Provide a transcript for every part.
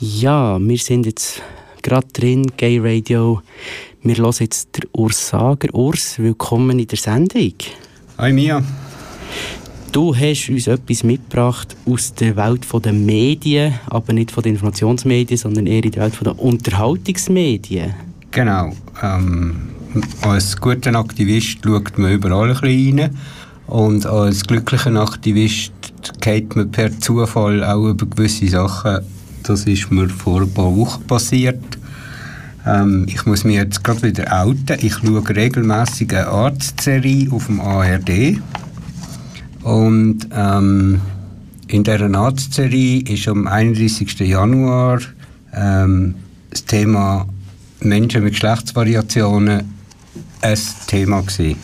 Ja, wir sind jetzt gerade drin, Gay Radio. Wir hören jetzt den Urs Sager. Urs, willkommen in der Sendung. Hi Mia. Du hast uns etwas mitgebracht aus der Welt der Medien, aber nicht von den Informationsmedien, sondern eher in der Welt der Unterhaltungsmedien. Genau. Ähm, als guter Aktivist schaut man überall ein bisschen rein. Und als glücklicher Aktivist geht man per Zufall auch über gewisse Sachen das ist mir vor ein paar Wochen passiert. Ähm, ich muss mich jetzt gerade wieder outen. Ich schaue regelmäßig eine Arztserie auf dem ARD. Und ähm, in dieser Arztserie ist am 31. Januar ähm, das Thema Menschen mit Geschlechtsvariationen ein Thema gewesen.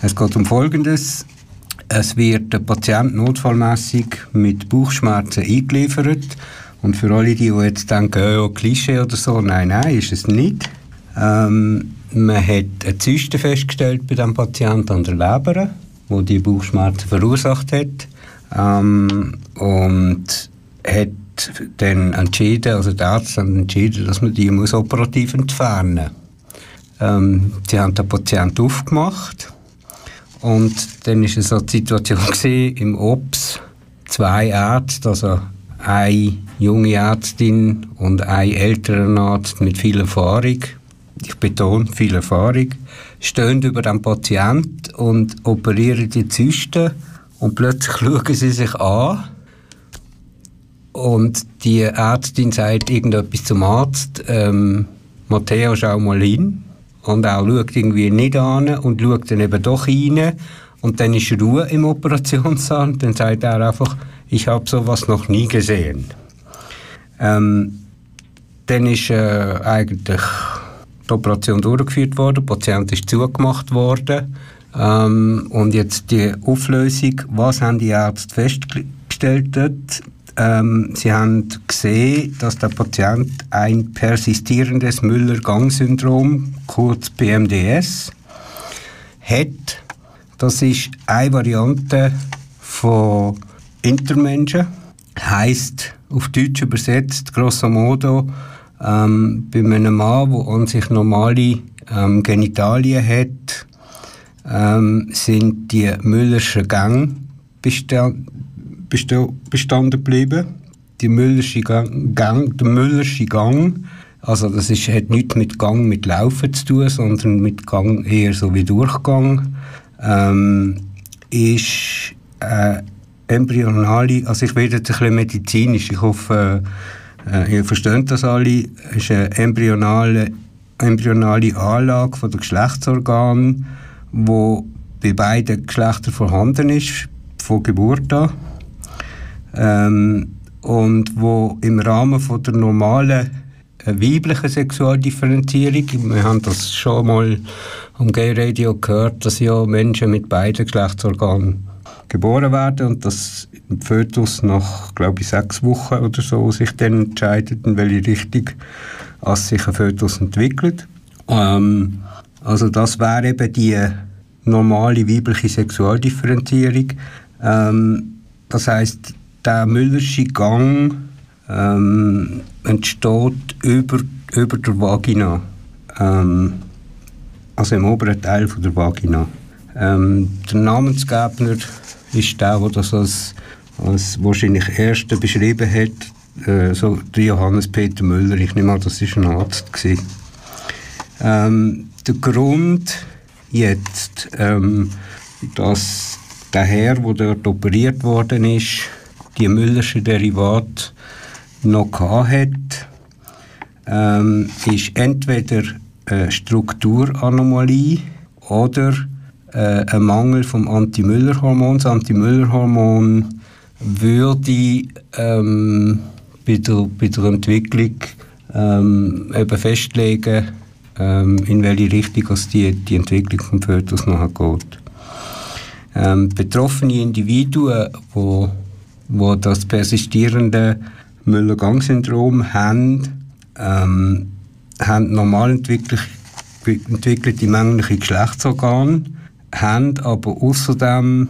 Es geht um Folgendes. Es wird der Patient notfallmäßig mit Bauchschmerzen eingeliefert und für alle, die, jetzt denken, oh, Klischee oder so, nein, nein, ist es nicht. Ähm, man hat eine Zyste festgestellt bei dem Patienten an der Leber, wo die Bauchschmerzen verursacht hat. Ähm, und hat dann entschieden, also der Arzt hat entschieden, dass man die muss operativ entfernen muss. Ähm, sie haben den Patienten aufgemacht und dann war es so die Situation gewesen, im OPS, zwei Ärzte, also eine junge Ärztin und ein älterer Arzt mit viel Erfahrung, ich betone viel Erfahrung, stehen über den Patienten und operieren die Zysten und plötzlich schauen sie sich an und die Ärztin sagt irgendetwas zum Arzt, ähm, Matteo, schau mal hin. Und auch schaut irgendwie nicht an und schaut dann eben doch rein. Und dann ist Ruhe im Operationssaal. Dann sagt er einfach, ich habe sowas noch nie gesehen. Ähm, dann ist äh, eigentlich die Operation durchgeführt worden, der Patient ist zugemacht worden. Ähm, und jetzt die Auflösung, was haben die Ärzte festgestellt? Ähm, sie haben gesehen, dass der Patient ein persistierendes Müller-Gang-Syndrom, kurz PMDS, hat. Das ist eine Variante von Intermenschen heißt auf Deutsch übersetzt grosso modo ähm, bei einem Mann, der an sich normale ähm, Genitalien hat, ähm, sind die Müllerschen Gänge bestand, bestanden geblieben. Die Müllersche Gang, Gang, der Müllersche Gang, also das ist, hat nichts mit Gang mit Laufen zu tun, sondern mit Gang eher so wie Durchgang, ähm, ist äh, embryonale, also ich werde jetzt ein bisschen medizinisch, ich hoffe, äh, ihr versteht das alle, es ist eine embryonale, embryonale Anlage von der Geschlechtsorgan, wo bei beiden Geschlechtern vorhanden ist, von Geburt an. Ähm, und wo im Rahmen von der normalen äh, weiblichen Sexualdifferenzierung, wir haben das schon mal am Gay Radio gehört, dass ja Menschen mit beiden Geschlechtsorganen geboren werden und dass ein Fötus nach, glaube ich, sechs Wochen oder so sich dann entscheidet, in welche Richtung als sich ein Fötus entwickelt. Ähm, also das wäre eben die normale weibliche Sexualdifferenzierung. Ähm, das heißt, der Müllersche Gang ähm, entsteht über, über der Vagina, ähm, also im oberen Teil von der Vagina. Ähm, der Namensgeber ist der, der das als, als wahrscheinlich Erster beschrieben hat, äh, so der Johannes Peter Müller. Ich nehme an, das war ein Arzt. Ähm, der Grund jetzt, ähm, dass der Herr, der dort operiert worden ist, die Müllersche Derivat noch hat, ähm, ist entweder eine Strukturanomalie oder äh, ein Mangel vom Anti-Müller-Hormon. Das Anti-Müller-Hormon würde ähm, bei, der, bei der Entwicklung ähm, eben festlegen, ähm, in welche Richtung die, die Entwicklung des Fötus nachher geht. Ähm, betroffene Individuen, wo, wo das persistierende Müller-Gang-Syndrom haben, ähm, haben normal entwickelt, entwickelte männliche Geschlechtsorgane, haben aber außerdem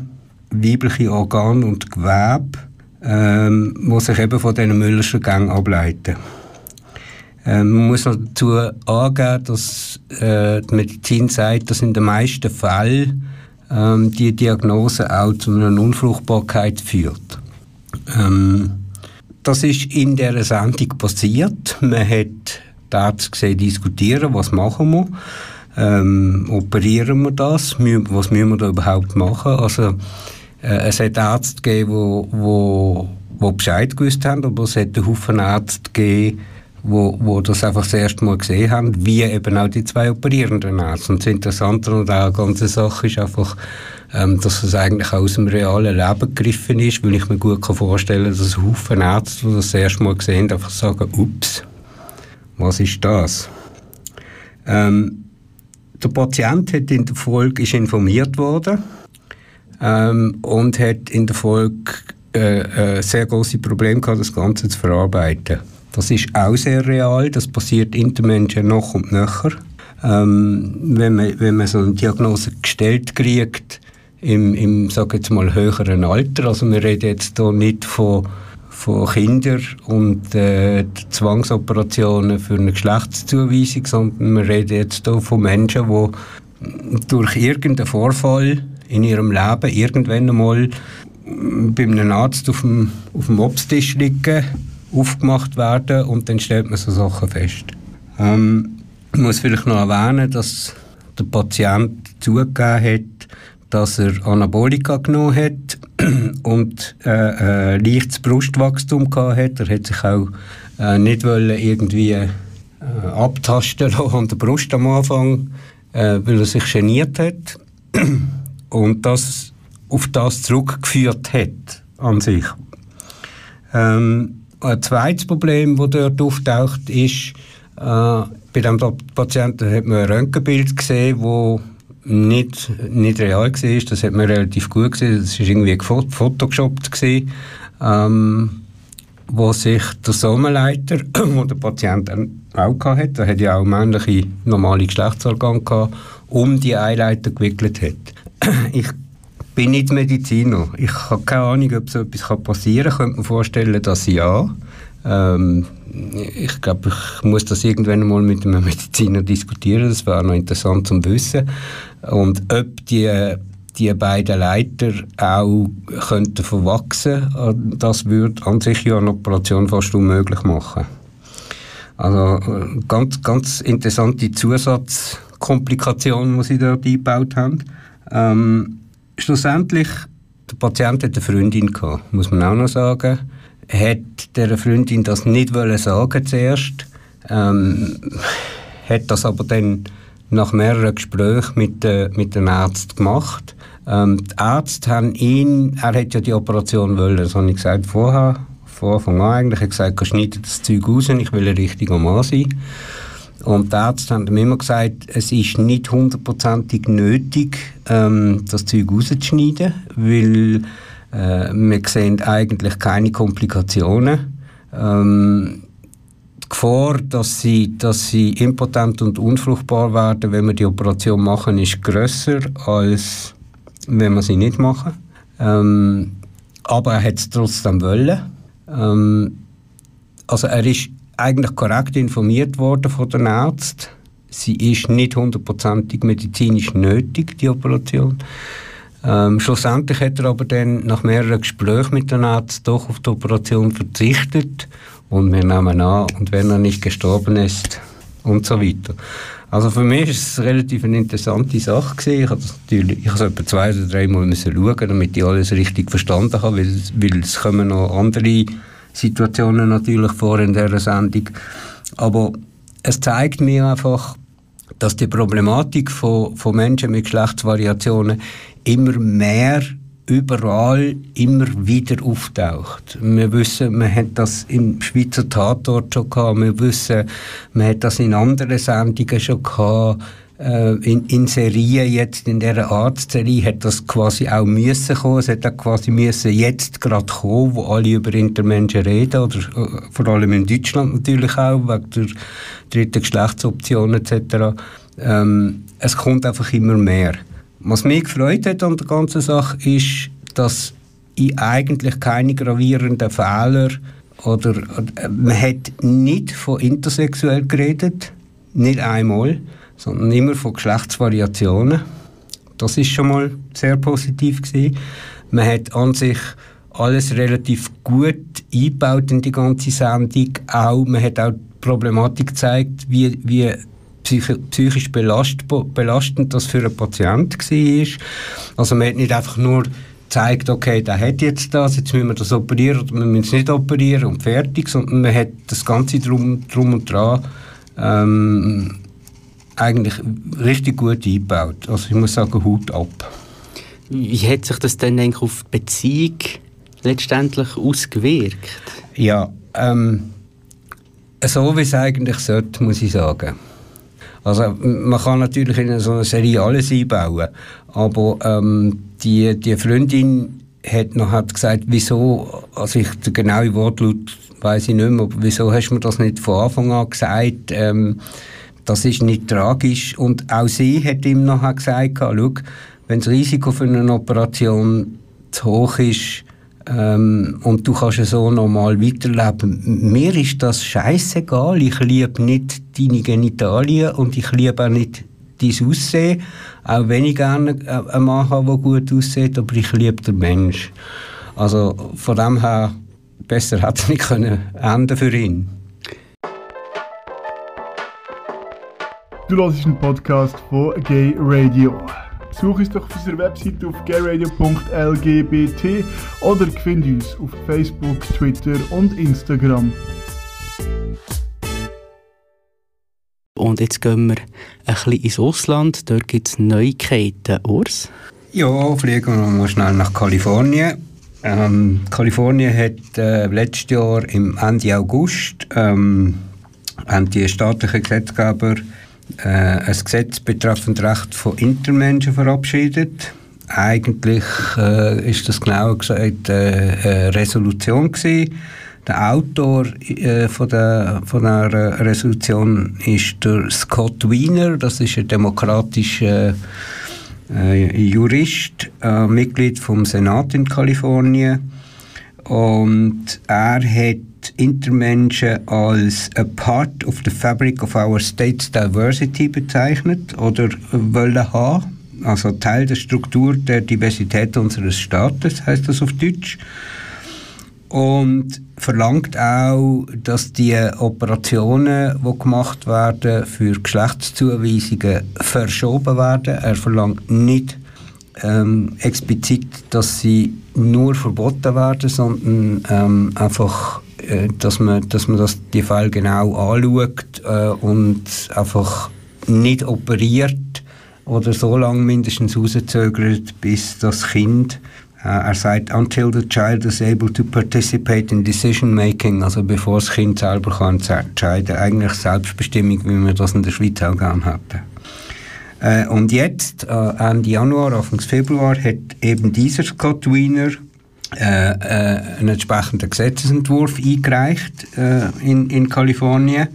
weibliche Organe und Gewebe, ähm, die sich eben von diesen Müllerschen Gängen ableiten. Ähm, man muss noch dazu angeben, dass äh, die Medizin sagt, dass in den meisten Fällen ähm, die Diagnose auch zu einer Unfruchtbarkeit führt. Ähm, das ist in der Sendung passiert. Man hat dort gesehen, diskutieren, was machen wir, ähm, operieren wir das, was müssen wir da überhaupt machen. Also äh, es hat Ärzte gegeben, wo Bescheid gewusst haben, aber es hat einen Haufen Ärzte gegeben, wo, wo das einfach das erste Mal gesehen haben, wie eben auch die zwei operierenden Ärzte. Und das Interessante an der ganzen Sache ist einfach, ähm, dass es eigentlich aus dem realen Leben gegriffen ist, weil ich mir gut vorstellen kann, dass ein Haufen Ärzte, die das, das erste Mal gesehen haben, einfach sagen, ups, was ist das? Ähm, der Patient hat in der Folge ist informiert worden ähm, und hat in der Folge äh, äh, sehr große Probleme gehabt, das Ganze zu verarbeiten. Das ist auch sehr real, das passiert in den Menschen noch und nöcher. Ähm, wenn, man, wenn man so eine Diagnose gestellt kriegt, im, im sag jetzt mal, höheren Alter, also wir reden jetzt hier nicht von, von Kindern und äh, Zwangsoperationen für eine Geschlechtszuweisung, sondern wir reden jetzt hier von Menschen, die durch irgendeinen Vorfall in ihrem Leben irgendwann einmal bei einem Arzt auf dem, auf dem Obsttisch liegen, aufgemacht werden und dann stellt man so Sachen fest. Ähm, ich muss vielleicht noch erwähnen, dass der Patient zugegeben hat, dass er Anabolika genommen hat und äh, äh, leichtes Brustwachstum gehabt hat. Er hat sich auch äh, nicht wollen irgendwie äh, abtasten an der Brust am Anfang, äh, weil er sich geniert hat und das auf das zurückgeführt hat an sich. Ähm, ein zweites Problem, das dort auftaucht, ist, äh, bei dem Patienten hat man ein Röntgenbild gesehen, das nicht, nicht real war. Das hat man relativ gut gesehen. Das war irgendwie. Gewesen, ähm, wo sich der Sommerleiter, wo der Patient auch hatte, der hat ja auch männliche normale Geschlechtsorgane gehabt, um die Eileiter gewickelt hat. Ich bin nicht Mediziner. Ich habe keine Ahnung, ob so etwas passieren kann. Ich könnte mir vorstellen, dass ja. Ähm, ich glaube, ich muss das irgendwann mal mit einem Mediziner diskutieren. Das wäre noch interessant zu wissen. Und ob die, die beiden Leiter auch könnten verwachsen könnten, das würde an sich ja eine Operation fast unmöglich machen. Also ganz, ganz interessante Zusatzkomplikationen, die sie dort eingebaut haben. Ähm, schlussendlich, der Patient hatte eine Freundin gehabt, muss man auch noch sagen. Hat der Freundin das nicht wollen sagen zuerst, ähm, hat das aber dann nach mehreren Gesprächen mit, äh, mit den Ärzten gemacht. Ähm, die Ärzte haben ihn, er hat ja die Operation wollen, das habe ich gesagt vorher, von Anfang an eigentlich, er hat gesagt, schneide das Zeug raus, ich will ein richtiger Mann sein. Und die Ärzte haben ihm immer gesagt, es ist nicht hundertprozentig nötig, ähm, das Zeug rauszuschneiden, weil äh, wir sehen eigentlich keine Komplikationen. Ähm, die Gefahr, dass sie, dass sie impotent und unfruchtbar werden, wenn wir die Operation machen, ist grösser als wenn wir sie nicht machen. Ähm, aber er hat es trotzdem wollen. Ähm, also er ist eigentlich korrekt informiert worden von den Ärzten. Sie ist nicht hundertprozentig medizinisch nötig, die Operation. Ähm, schlussendlich hat er aber dann nach mehreren Gesprächen mit den Ärzten doch auf die Operation verzichtet und wir nehmen an, und wenn er nicht gestorben ist und so weiter. Also für mich ist es relativ eine interessante Sache gewesen. Ich habe natürlich, ich habe etwa zwei oder drei Mal müssen schauen, damit ich alles richtig verstanden habe, weil, weil es kommen noch andere Situationen natürlich vor in dieser Sendung. Aber es zeigt mir einfach, dass die Problematik von, von Menschen mit Geschlechtsvariationen immer mehr überall immer wieder auftaucht. Wir wissen, man hat das im Schweizer Tatort schon gehabt, wir wissen, man hat das in anderen Sendungen schon gehabt, in, in Serien jetzt, in dieser Arztserie, hat das quasi auch müssen kommen. Es hat auch quasi müssen jetzt gerade kommen, wo alle über Intermenschen reden, oder äh, vor allem in Deutschland natürlich auch, wegen der dritten Geschlechtsoption etc. Ähm, es kommt einfach immer mehr. Was mich gefreut hat an der ganzen Sache ist, dass ich eigentlich keine gravierenden Fehler oder äh, man hat nicht von intersexuell geredet, nicht einmal, sondern immer von Geschlechtsvariationen. Das ist schon mal sehr positiv gewesen. Man hat an sich alles relativ gut eingebaut in die ganze Sendung. Auch, man hat auch die Problematik gezeigt, wie, wie psychisch belast, belastend das für einen Patienten war. Also man hat nicht einfach nur zeigt, okay, der hat jetzt das, jetzt müssen wir das operieren oder wir müssen es nicht operieren und fertig, sondern man hat das Ganze drum, drum und dran ähm, eigentlich richtig gut eingebaut. Also ich muss sagen, Hut ab. Wie hat sich das dann eigentlich auf die Beziehung letztendlich ausgewirkt? Ja, ähm, so wie es eigentlich sollte, muss ich sagen. Also man kann natürlich in so einer Serie alles einbauen, aber ähm, die, die Freundin hat noch hat gesagt, wieso, also ich, der genaue Wortlaut weiß ich nicht mehr, aber wieso hast du mir das nicht von Anfang an gesagt, ähm, das ist nicht tragisch und auch sie hat ihm noch gesagt, schau, wenn das Risiko für eine Operation zu hoch ist, ähm, und du kannst so normal weiterleben. Mir ist das scheißegal. Ich liebe nicht deine Genitalien und ich liebe auch nicht dein Aussehen. Auch wenn ich gerne einen Mann habe, der gut aussieht, aber ich liebe den Mensch. Also von dem her, besser hätte es nicht können enden für ihn. Du hörst einen Podcast von Gay Radio. Besuch uns doch auf unserer Website auf gayradio.lgbt oder find uns auf Facebook, Twitter und Instagram. Und jetzt gehen wir ein bisschen ins Ausland. Dort gibt es Neuigkeiten. Urs? Ja, fliegen wir mal schnell nach Kalifornien. Ähm, Kalifornien hat äh, letztes Jahr im Ende August ähm, haben die staatlichen Gesetzgeber äh, ein Gesetz betreffend Recht von Intermenschen verabschiedet. Eigentlich äh, ist das genauer gesagt äh, eine Resolution gewesen. Der Autor äh, von, der, von der Resolution ist der Scott Wiener. Das ist ein demokratischer äh, Jurist, äh, Mitglied vom Senat in Kalifornien. Und er hat Intermenschen als a part of the fabric of our state's diversity bezeichnet oder wollen haben. Also Teil der Struktur der Diversität unseres Staates, heißt das auf Deutsch. Und verlangt auch, dass die Operationen, die gemacht werden für Geschlechtszuweisungen, verschoben werden. Er verlangt nicht ähm, explizit, dass sie nur verboten werden, sondern ähm, einfach dass man, dass man das, die Fälle genau anschaut äh, und einfach nicht operiert oder so lange mindestens rauszögert, bis das Kind äh, er sagt, until the child is able to participate in decision making, also bevor das Kind selber kann entscheiden, eigentlich Selbstbestimmung, wie wir das in der Schweiz auch gerne hatten. Äh, und jetzt, äh, Ende Januar, Anfang Februar, hat eben dieser Scott Wiener äh, äh, einen entsprechenden Gesetzesentwurf eingereicht äh, in, in Kalifornien.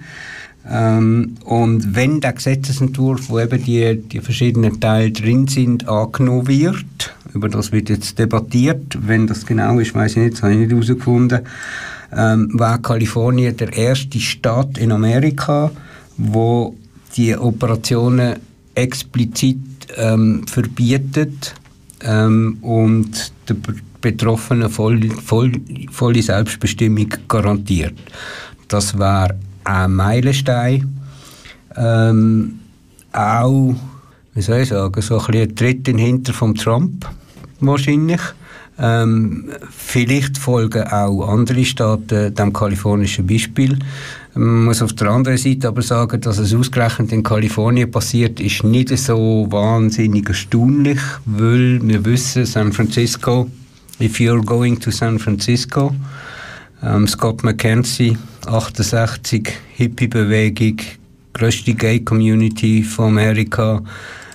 Ähm, und wenn der Gesetzesentwurf, wo eben die, die verschiedenen Teile drin sind, angenommen wird, über das wird jetzt debattiert, wenn das genau ist, weiß ich nicht, das habe ich nicht herausgefunden, ähm, war Kalifornien der erste Staat in Amerika, wo die Operationen explizit ähm, verbietet ähm, und der Betroffenen voll, voll, volle Selbstbestimmung garantiert. Das war ein Meilenstein. Ähm, auch, wie soll ich sagen, so ein, ein Tritt in Hinter vom Trump wahrscheinlich. Ähm, vielleicht folgen auch andere Staaten dem kalifornischen Beispiel. Man muss auf der anderen Seite aber sagen, dass es ausgerechnet in Kalifornien passiert, ist nicht so wahnsinnig erstaunlich, weil wir wissen, San Francisco If You're Going to San Francisco. Ähm, Scott McKenzie, 68, Hippie-Bewegung, größte Gay-Community von Amerika.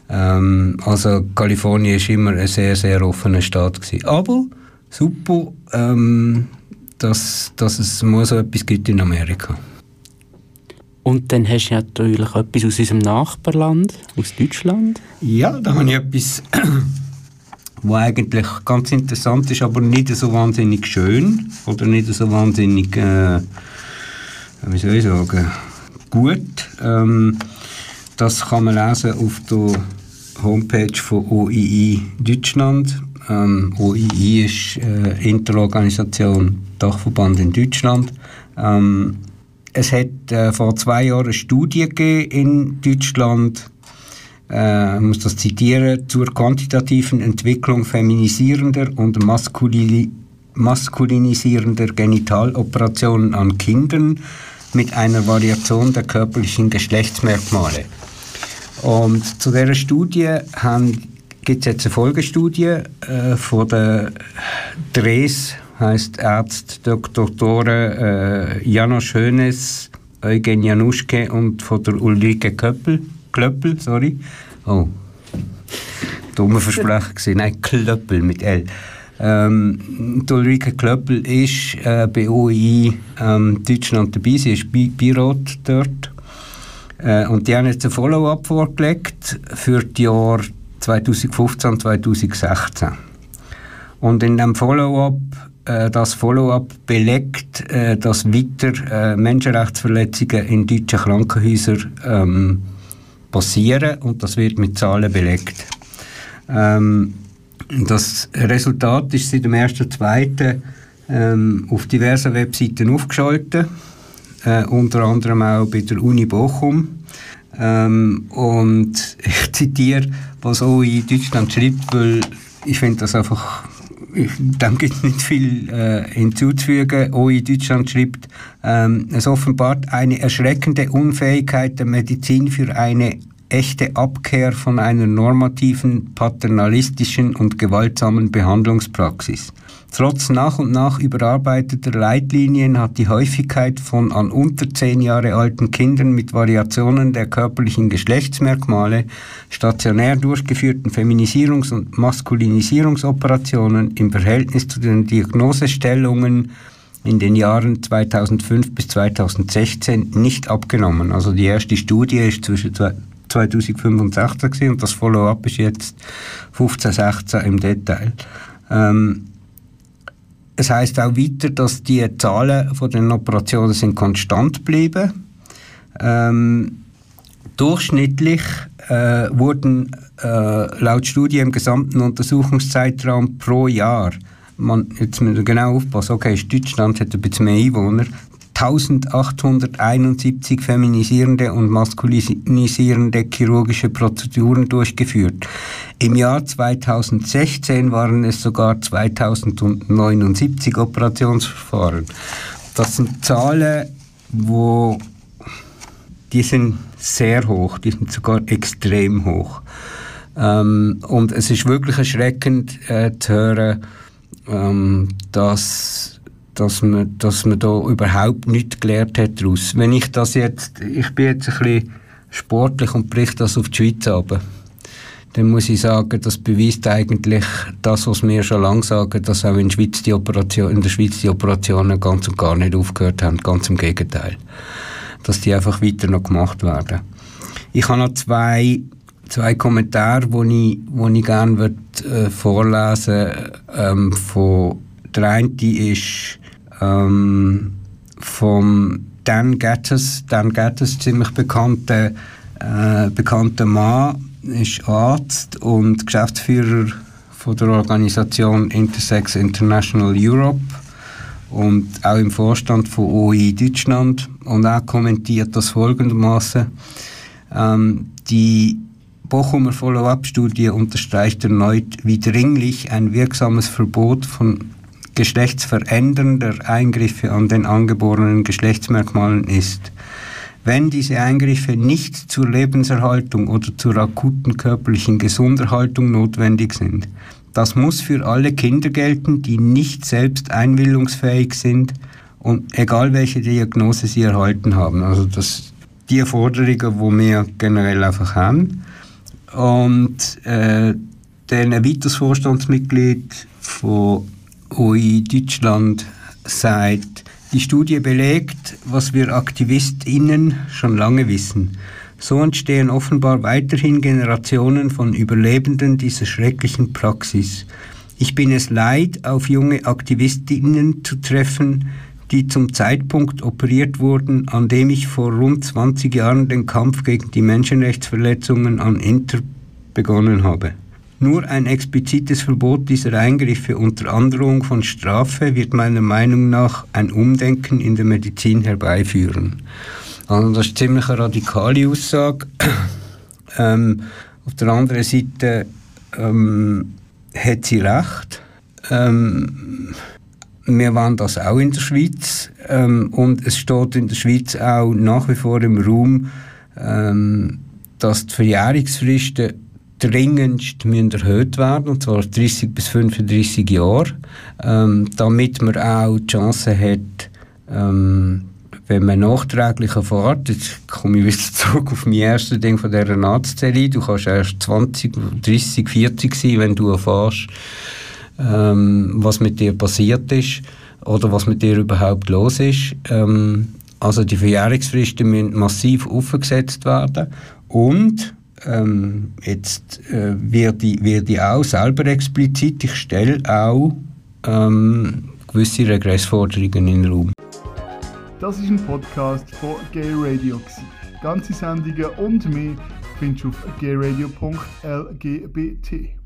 Ähm, also Kalifornien war immer ein sehr, sehr offener Staat gewesen. Aber super, ähm, dass, dass es mal so etwas gibt in Amerika. Und dann hast du natürlich etwas aus unserem Nachbarland, aus Deutschland. Ja, da habe ich etwas wo eigentlich ganz interessant ist, aber nicht so wahnsinnig schön oder nicht so wahnsinnig, äh, wie soll ich sagen, gut. Ähm, das kann man lesen auf der Homepage von OII Deutschland. Ähm, OII ist äh, Interorganisation Dachverband in Deutschland. Ähm, es hat äh, vor zwei Jahren eine Studie gegeben in Deutschland, äh, muss das zitieren, zur quantitativen Entwicklung feminisierender und maskulini maskulinisierender Genitaloperationen an Kindern mit einer Variation der körperlichen Geschlechtsmerkmale. Und zu dieser Studie gibt es jetzt eine Folgestudie äh, von der Dres, heißt Arzt Dr. Äh, Janosch Schönes, Eugen Januschke und von der Ulrike Köppel, Klöppel, sorry. Oh, dumme Versprechen Nein, Klöppel mit L. Ähm, Ulrike Klöppel ist äh, bei OI ähm, Deutschland dabei, sie ist Beirat dort. Äh, und die haben jetzt ein Follow-up vorgelegt für die Jahre 2015 und 2016. Und in dem Follow-up, äh, das Follow-up belegt, äh, dass weiter äh, Menschenrechtsverletzungen in deutschen Krankenhäusern ähm, passieren und das wird mit Zahlen belegt. Ähm, das Resultat ist seit dem 1.2. Ähm, auf diversen Webseiten aufgeschaltet, äh, unter anderem auch bei der Uni Bochum. Ähm, und ich zitiere, was in Deutschland schreibt, weil ich finde das einfach, dem gibt nicht viel äh, hinzuzufügen. OI Deutschland schreibt, ähm, es offenbart eine erschreckende Unfähigkeit der Medizin für eine echte Abkehr von einer normativen, paternalistischen und gewaltsamen Behandlungspraxis. Trotz nach und nach überarbeiteter Leitlinien hat die Häufigkeit von an unter zehn Jahre alten Kindern mit Variationen der körperlichen Geschlechtsmerkmale stationär durchgeführten Feminisierungs- und Maskulinisierungsoperationen im Verhältnis zu den Diagnosestellungen in den Jahren 2005 bis 2016 nicht abgenommen. Also die erste Studie ist zwischen 2015 gewesen, und das Follow-up ist jetzt 15, 16 im Detail. Ähm, es heißt auch weiter, dass die Zahlen von den Operationen sind konstant bleiben. Ähm, durchschnittlich äh, wurden äh, laut Studie im gesamten Untersuchungszeitraum pro Jahr man, jetzt müssen wir genau aufpassen, okay, Deutschland hat ein bisschen mehr Einwohner, 1871 feminisierende und maskulinisierende chirurgische Prozeduren durchgeführt. Im Jahr 2016 waren es sogar 2079 Operationsverfahren. Das sind Zahlen, wo die sind sehr hoch, die sind sogar extrem hoch. Ähm, und es ist wirklich erschreckend äh, zu hören, ähm, dass dass man, dass man da überhaupt nichts gelernt hat daraus. Wenn ich das jetzt, ich bin jetzt ein bisschen sportlich und berichte das auf die Schweiz aber dann muss ich sagen, das beweist eigentlich das, was wir schon lange sagen, dass auch in, Schweiz die Operation, in der Schweiz die Operationen ganz und gar nicht aufgehört haben, ganz im Gegenteil. Dass die einfach weiter noch gemacht werden. Ich habe noch zwei, zwei Kommentare, die ich, wo ich gerne würd, äh, vorlesen ähm, von der eine ist ähm, vom Dan Gattes. Dan Gattes, ziemlich bekannter, äh, bekannter Mann, ist Arzt und Geschäftsführer von der Organisation Intersex International Europe und auch im Vorstand von OI Deutschland. Und er kommentiert das folgendermaßen: ähm, Die Bochumer Follow-up-Studie unterstreicht erneut, wie dringlich ein wirksames Verbot von geschlechtsverändernder Eingriffe an den angeborenen Geschlechtsmerkmalen ist. Wenn diese Eingriffe nicht zur Lebenserhaltung oder zur akuten körperlichen Gesunderhaltung notwendig sind, das muss für alle Kinder gelten, die nicht selbst einwilligungsfähig sind und egal welche Diagnose sie erhalten haben. Also das die Forderungen, die wir generell einfach haben. Und äh, der weiteres Vorstandsmitglied von OI Deutschland sagt, die Studie belegt, was wir AktivistInnen schon lange wissen. So entstehen offenbar weiterhin Generationen von Überlebenden dieser schrecklichen Praxis. Ich bin es leid, auf junge Aktivistinnen zu treffen, die zum Zeitpunkt operiert wurden, an dem ich vor rund 20 Jahren den Kampf gegen die Menschenrechtsverletzungen an Inter begonnen habe. Nur ein explizites Verbot dieser Eingriffe unter Androhung von Strafe wird meiner Meinung nach ein Umdenken in der Medizin herbeiführen. Also das ist ziemlich eine radikale Aussage. ähm, auf der anderen Seite ähm, hat sie recht. Ähm, wir waren das auch in der Schweiz ähm, und es steht in der Schweiz auch nach wie vor im Raum, ähm, dass die Verjährungsfristen dringendst müssen erhöht werden, und zwar 30 bis 35 Jahre, ähm, damit man auch die Chance hat, ähm, wenn man nachträglich erfährt, jetzt komme ich wieder zurück auf mein erstes Ding von dieser Arztserie, du kannst erst 20, 30, 40 sein, wenn du erfährst, ähm, was mit dir passiert ist oder was mit dir überhaupt los ist. Ähm, also die Verjährungsfristen müssen massiv aufgesetzt werden und ähm, jetzt äh, wird, ich, wird ich auch selber explizit, ich stelle auch ähm, gewisse Regressforderungen in den Raum. Das ist ein Podcast von Gay Radio. Ganze Sendungen und mehr findest du auf gayradio.lgbt.